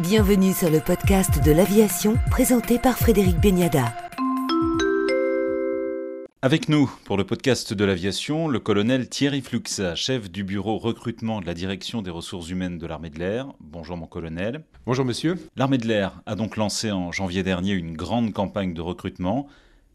Bienvenue sur le podcast de l'aviation présenté par Frédéric Beniada. Avec nous, pour le podcast de l'aviation, le colonel Thierry Fluxa, chef du bureau recrutement de la direction des ressources humaines de l'armée de l'air. Bonjour mon colonel. Bonjour monsieur. L'armée de l'air a donc lancé en janvier dernier une grande campagne de recrutement.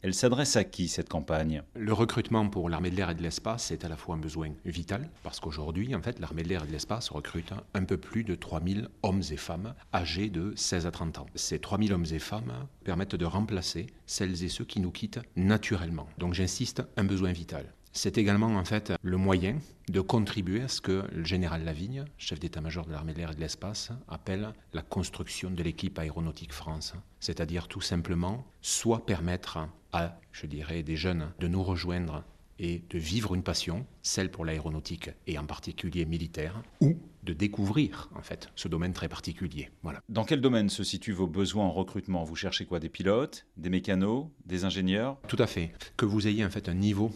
Elle s'adresse à qui cette campagne? Le recrutement pour l'armée de l'air et de l'espace est à la fois un besoin vital, parce qu'aujourd'hui, en fait, l'armée de l'air et de l'espace recrute un peu plus de 3000 hommes et femmes âgés de 16 à 30 ans. Ces 3000 hommes et femmes permettent de remplacer celles et ceux qui nous quittent naturellement. Donc j'insiste, un besoin vital. C'est également en fait le moyen de contribuer à ce que le général Lavigne, chef d'état-major de l'armée de l'air et de l'espace, appelle la construction de l'équipe aéronautique France. C'est-à-dire tout simplement soit permettre à, je dirais, des jeunes de nous rejoindre et de vivre une passion, celle pour l'aéronautique et en particulier militaire, ou de découvrir en fait ce domaine très particulier. Voilà. Dans quel domaine se situent vos besoins en recrutement? Vous cherchez quoi? Des pilotes, des mécanos, des ingénieurs? Tout à fait. Que vous ayez en fait un niveau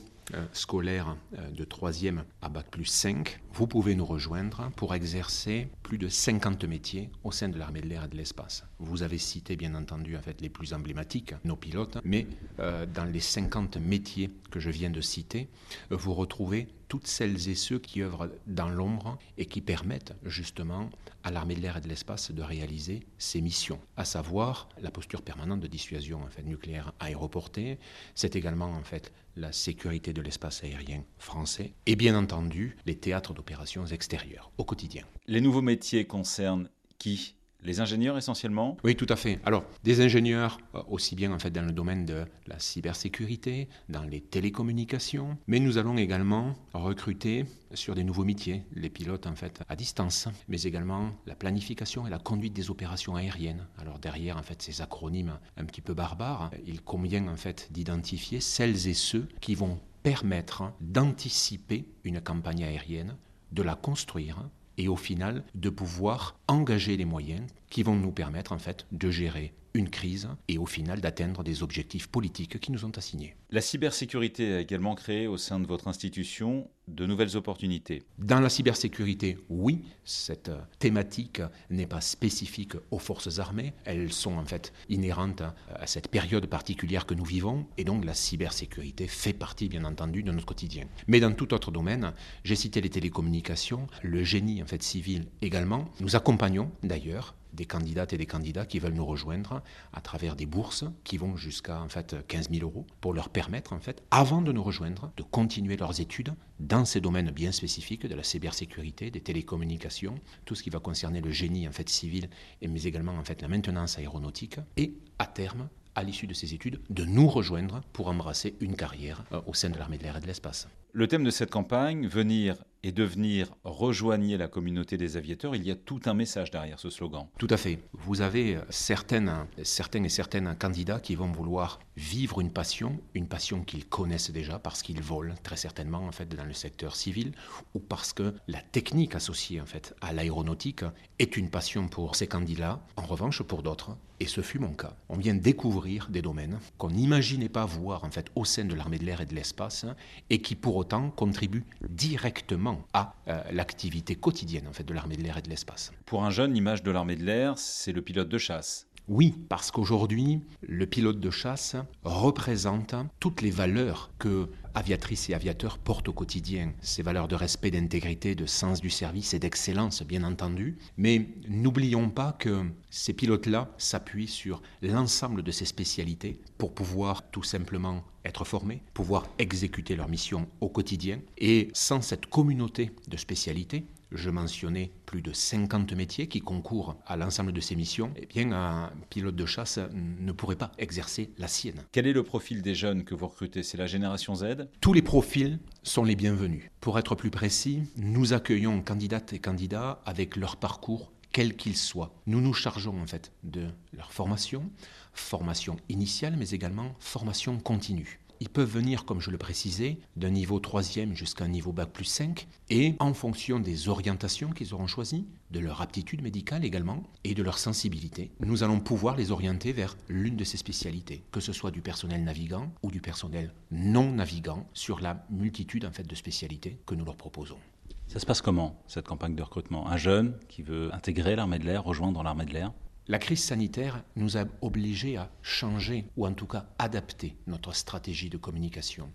scolaire euh, de 3e à Bac plus 5, vous pouvez nous rejoindre pour exercer plus de 50 métiers au sein de l'armée de l'air et de l'espace. Vous avez cité bien entendu en les plus emblématiques, nos pilotes, mais euh, dans les 50 métiers que je viens de citer, vous retrouvez toutes celles et ceux qui œuvrent dans l'ombre et qui permettent justement à l'armée de l'air et de l'espace de réaliser ses missions, à savoir la posture permanente de dissuasion nucléaire aéroportée. C'est également en fait la sécurité de l'espace aérien français et bien entendu les théâtres d'opérations extérieures au quotidien. Les nouveaux métiers concernent qui? Les ingénieurs essentiellement? Oui, tout à fait. Alors, des ingénieurs euh, aussi bien en fait dans le domaine de la cybersécurité, dans les télécommunications, mais nous allons également recruter sur des nouveaux métiers, les pilotes en fait à distance, mais également la planification et la conduite des opérations aériennes. Alors derrière en fait ces acronymes un petit peu barbares, il convient en fait d'identifier celles et ceux qui vont permettre d'anticiper une campagne aérienne, de la construire et au final de pouvoir engager les moyens qui vont nous permettre en fait de gérer une crise et au final d'atteindre des objectifs politiques qui nous sont assignés. La cybersécurité a également créé au sein de votre institution de nouvelles opportunités. Dans la cybersécurité, oui, cette thématique n'est pas spécifique aux forces armées, elles sont en fait inhérentes à cette période particulière que nous vivons et donc la cybersécurité fait partie bien entendu de notre quotidien. Mais dans tout autre domaine, j'ai cité les télécommunications, le génie en fait civil également. Nous accompagnons d'ailleurs des candidates et des candidats qui veulent nous rejoindre à travers des bourses qui vont jusqu'à en fait 15 000 euros pour leur permettre en fait, avant de nous rejoindre, de continuer leurs études dans ces domaines bien spécifiques de la cybersécurité, des télécommunications, tout ce qui va concerner le génie en fait civil, mais également en fait la maintenance aéronautique et à terme à l'issue de ces études, de nous rejoindre pour embrasser une carrière euh, au sein de l'armée de l'air et de l'espace. Le thème de cette campagne, venir et devenir rejoignez la communauté des aviateurs, il y a tout un message derrière ce slogan. Tout à fait. Vous avez certaines, certains et certaines candidats qui vont vouloir vivre une passion, une passion qu'ils connaissent déjà parce qu'ils volent très certainement en fait dans le secteur civil ou parce que la technique associée en fait à l'aéronautique est une passion pour ces candidats. En revanche, pour d'autres, et ce fut mon cas, on vient découvrir des domaines qu'on n'imaginait pas voir en fait au sein de l'armée de l'air et de l'espace et qui pour autant contribuent directement à euh, l'activité quotidienne en fait, de l'armée de l'air et de l'espace. Pour un jeune, l'image de l'armée de l'air, c'est le pilote de chasse. Oui, parce qu'aujourd'hui, le pilote de chasse représente toutes les valeurs que aviatrices et aviateurs portent au quotidien. Ces valeurs de respect, d'intégrité, de sens du service et d'excellence, bien entendu. Mais n'oublions pas que ces pilotes-là s'appuient sur l'ensemble de ces spécialités pour pouvoir tout simplement être formés, pouvoir exécuter leur mission au quotidien. Et sans cette communauté de spécialités, je mentionnais plus de 50 métiers qui concourent à l'ensemble de ces missions, eh bien un pilote de chasse ne pourrait pas exercer la sienne. Quel est le profil des jeunes que vous recrutez? C'est la génération Z? Tous les profils sont les bienvenus. Pour être plus précis, nous accueillons candidates et candidats avec leur parcours quel qu'il soit. Nous nous chargeons en fait de leur formation, formation initiale mais également formation continue. Ils peuvent venir, comme je le précisais, d'un niveau 3e jusqu'à un niveau Bac plus 5, et en fonction des orientations qu'ils auront choisies, de leur aptitude médicale également, et de leur sensibilité, nous allons pouvoir les orienter vers l'une de ces spécialités, que ce soit du personnel navigant ou du personnel non navigant, sur la multitude en fait, de spécialités que nous leur proposons. Ça se passe comment, cette campagne de recrutement? Un jeune qui veut intégrer l'armée de l'air, rejoindre l'armée de l'air? La crise sanitaire nous a obligés à changer ou en tout cas adapter notre stratégie de communication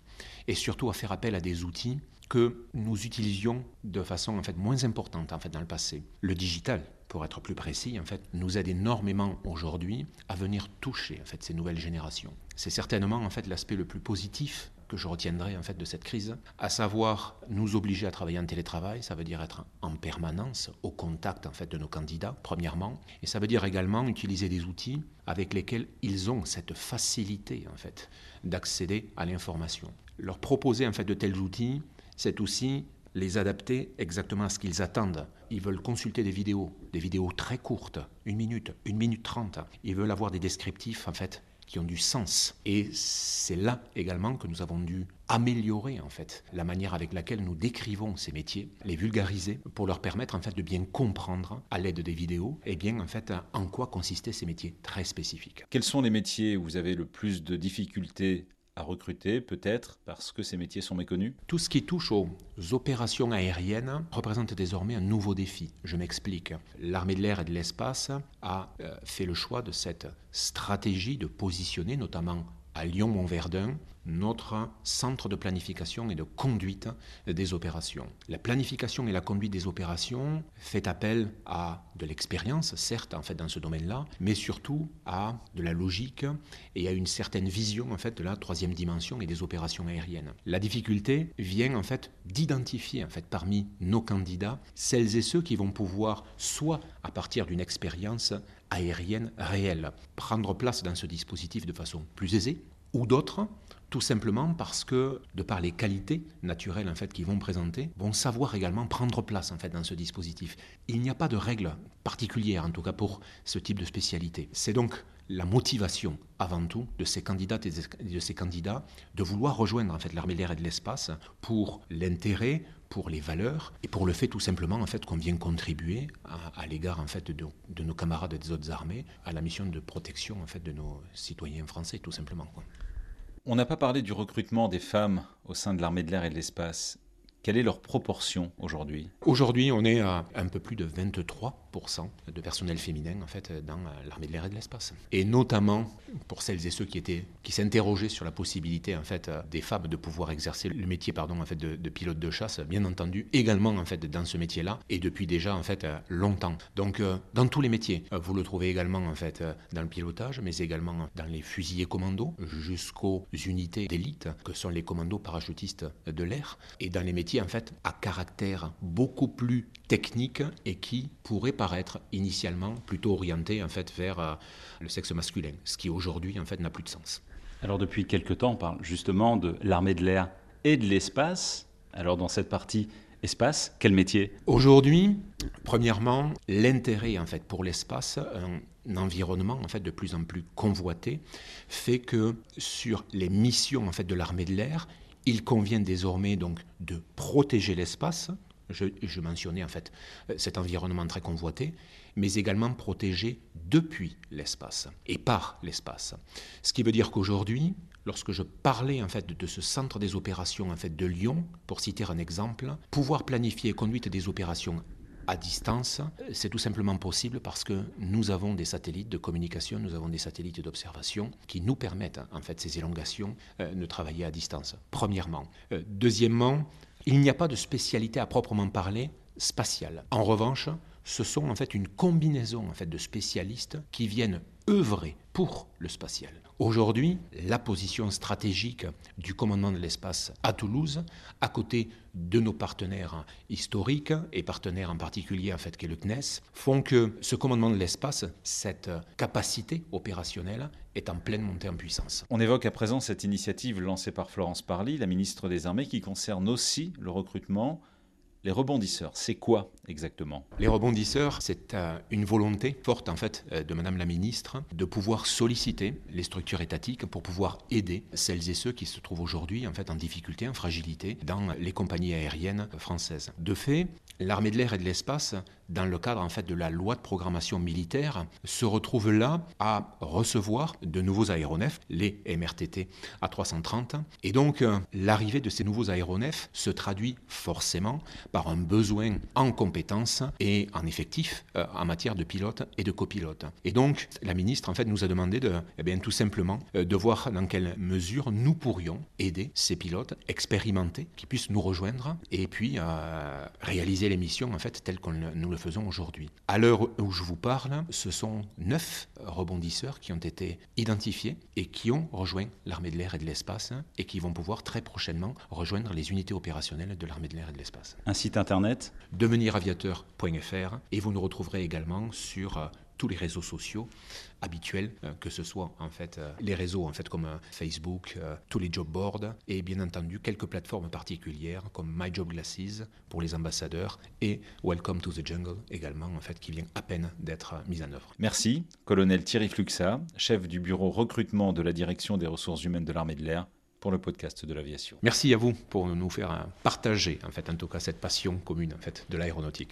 et surtout à faire appel à des outils que nous utilisions de façon en fait moins importante en fait dans le passé. Le digital, pour être plus précis, en fait, nous aide énormément aujourd'hui à venir toucher en fait ces nouvelles générations. C'est certainement en fait l'aspect le plus positif que je retiendrai en fait de cette crise, à savoir nous obliger à travailler en télétravail, ça veut dire être en permanence au contact en fait de nos candidats premièrement, et ça veut dire également utiliser des outils avec lesquels ils ont cette facilité en fait d'accéder à l'information. Leur proposer en fait de tels outils, c'est aussi les adapter exactement à ce qu'ils attendent. Ils veulent consulter des vidéos, des vidéos très courtes, une minute, une minute trente. Ils veulent avoir des descriptifs en fait qui ont du sens. Et c'est là également que nous avons dû améliorer en fait la manière avec laquelle nous décrivons ces métiers, les vulgariser pour leur permettre en fait de bien comprendre à l'aide des vidéos bien en fait en quoi consistaient ces métiers très spécifiques. Quels sont les métiers où vous avez le plus de difficultés à recruter, peut-être parce que ces métiers sont méconnus Tout ce qui touche aux opérations aériennes représente désormais un nouveau défi. Je m'explique. L'armée de l'air et de l'espace a euh, fait le choix de cette stratégie de positionner notamment à Lyon-Montverdun notre centre de planification et de conduite des opérations. La planification et la conduite des opérations fait appel à de l'expérience, certes, en fait, dans ce domaine-là, mais surtout à de la logique et à une certaine vision, en fait, de la troisième dimension et des opérations aériennes. La difficulté vient, en fait, d'identifier, en fait, parmi nos candidats, celles et ceux qui vont pouvoir, soit à partir d'une expérience aérienne réelle, prendre place dans ce dispositif de façon plus aisée, ou d'autres, tout simplement parce que, de par les qualités naturelles en fait qu'ils vont présenter, vont savoir également prendre place en fait dans ce dispositif. Il n'y a pas de règle particulière, en tout cas pour ce type de spécialité. C'est donc la motivation avant tout de ces candidates et de ces candidats de vouloir rejoindre en fait l'armée de l'air et de l'espace pour l'intérêt, pour les valeurs et pour le fait tout simplement en fait qu'on vient contribuer à, l'égard en fait de, de, nos camarades des autres armées à la mission de protection en fait de nos citoyens français tout simplement. On n'a pas parlé du recrutement des femmes au sein de l'armée de l'air et de l'espace. Quelle est leur proportion aujourd'hui? Aujourd'hui, on est à un peu plus de 23 de personnel féminin en fait dans l'armée de l'air et de l'espace. Et notamment pour celles et ceux qui étaient qui s'interrogeaient sur la possibilité en fait des femmes de pouvoir exercer le métier pardon en fait de, pilote de chasse, bien entendu également en fait dans ce métier-là et depuis déjà en fait longtemps. Donc euh, dans tous les métiers, euh, vous le trouvez également en fait dans le pilotage, mais également dans les fusiliers commandos jusqu'aux unités d'élite que sont les commandos parachutistes de l'air et dans les métiers en fait à caractère beaucoup plus technique et qui pourraient paraître initialement plutôt orienté en fait vers euh, le sexe masculin, ce qui aujourd'hui en fait n'a plus de sens. Alors depuis quelque temps, on parle justement de l'armée de l'air et de l'espace. Alors dans cette partie espace, quel métier? Aujourd'hui, premièrement, l'intérêt en fait pour l'espace, un environnement en fait de plus en plus convoité, fait que sur les missions en fait de l'armée de l'air, il convient désormais donc de protéger l'espace, je, mentionnais en fait euh, cet environnement très convoité, mais également protégé depuis l'espace et par l'espace. Ce qui veut dire qu'aujourd'hui, lorsque je parlais en fait de ce centre des opérations en fait de Lyon, pour citer un exemple, pouvoir planifier et conduire des opérations à distance, c'est tout simplement possible parce que nous avons des satellites de communication, nous avons des satellites d'observation qui nous permettent en fait ces élongations euh, de travailler à distance. Premièrement, euh, deuxièmement, il n'y a pas de spécialité à proprement parler spatiale. En revanche, ce sont en fait une combinaison de spécialistes qui viennent œuvrer pour le spatial. Aujourd'hui, la position stratégique du commandement de l'espace à Toulouse, à côté de nos partenaires historiques et partenaires en particulier en fait qu'est le CNES, font que ce commandement de l'espace, cette capacité opérationnelle, est en pleine montée en puissance. On évoque à présent cette initiative lancée par Florence Parly, la ministre des Armées, qui concerne aussi le recrutement les rebondisseurs, c'est quoi exactement? Les rebondisseurs, c'est euh, une volonté forte en fait euh, de Madame la Ministre de pouvoir solliciter les structures étatiques pour pouvoir aider celles et ceux qui se trouvent aujourd'hui en fait en difficulté, en fragilité dans les compagnies aériennes françaises. De fait, l'armée de l'air et de l'espace, dans le cadre en fait de la loi de programmation militaire, se retrouve là à recevoir de nouveaux aéronefs, les MRTT A330, et donc euh, l'arrivée de ces nouveaux aéronefs se traduit forcément par un besoin en compétences et en effectifs euh, en matière de pilote et de copilote. Et donc, la ministre en fait nous a demandé de, eh bien, tout simplement euh, de voir dans quelle mesure nous pourrions aider ces pilotes expérimentés qui puissent nous rejoindre et puis euh, réaliser les missions en fait telles que nous le faisons aujourd'hui. À l'heure où je vous parle, ce sont neuf rebondisseurs qui ont été identifiés et qui ont rejoint l'armée de l'air et de l'espace et qui vont pouvoir très prochainement rejoindre les unités opérationnelles de l'armée de l'air et de l'espace. Site internet. Deveniraviateur.fr et vous nous retrouverez également sur euh, tous les réseaux sociaux habituels, euh, que ce soit en fait euh, les réseaux en fait comme Facebook, tous les job boards. Et bien entendu quelques plateformes particulières comme My Job Glasses pour les ambassadeurs et Welcome to the Jungle également en fait qui vient à peine d'être mise en œuvre. Merci, colonel Thierry Fluxa, chef du bureau recrutement de la direction des ressources humaines de l'armée de l'air pour le podcast de l'aviation. Merci à vous pour nous faire partager en fait en tout cas cette passion commune en fait de l'aéronautique.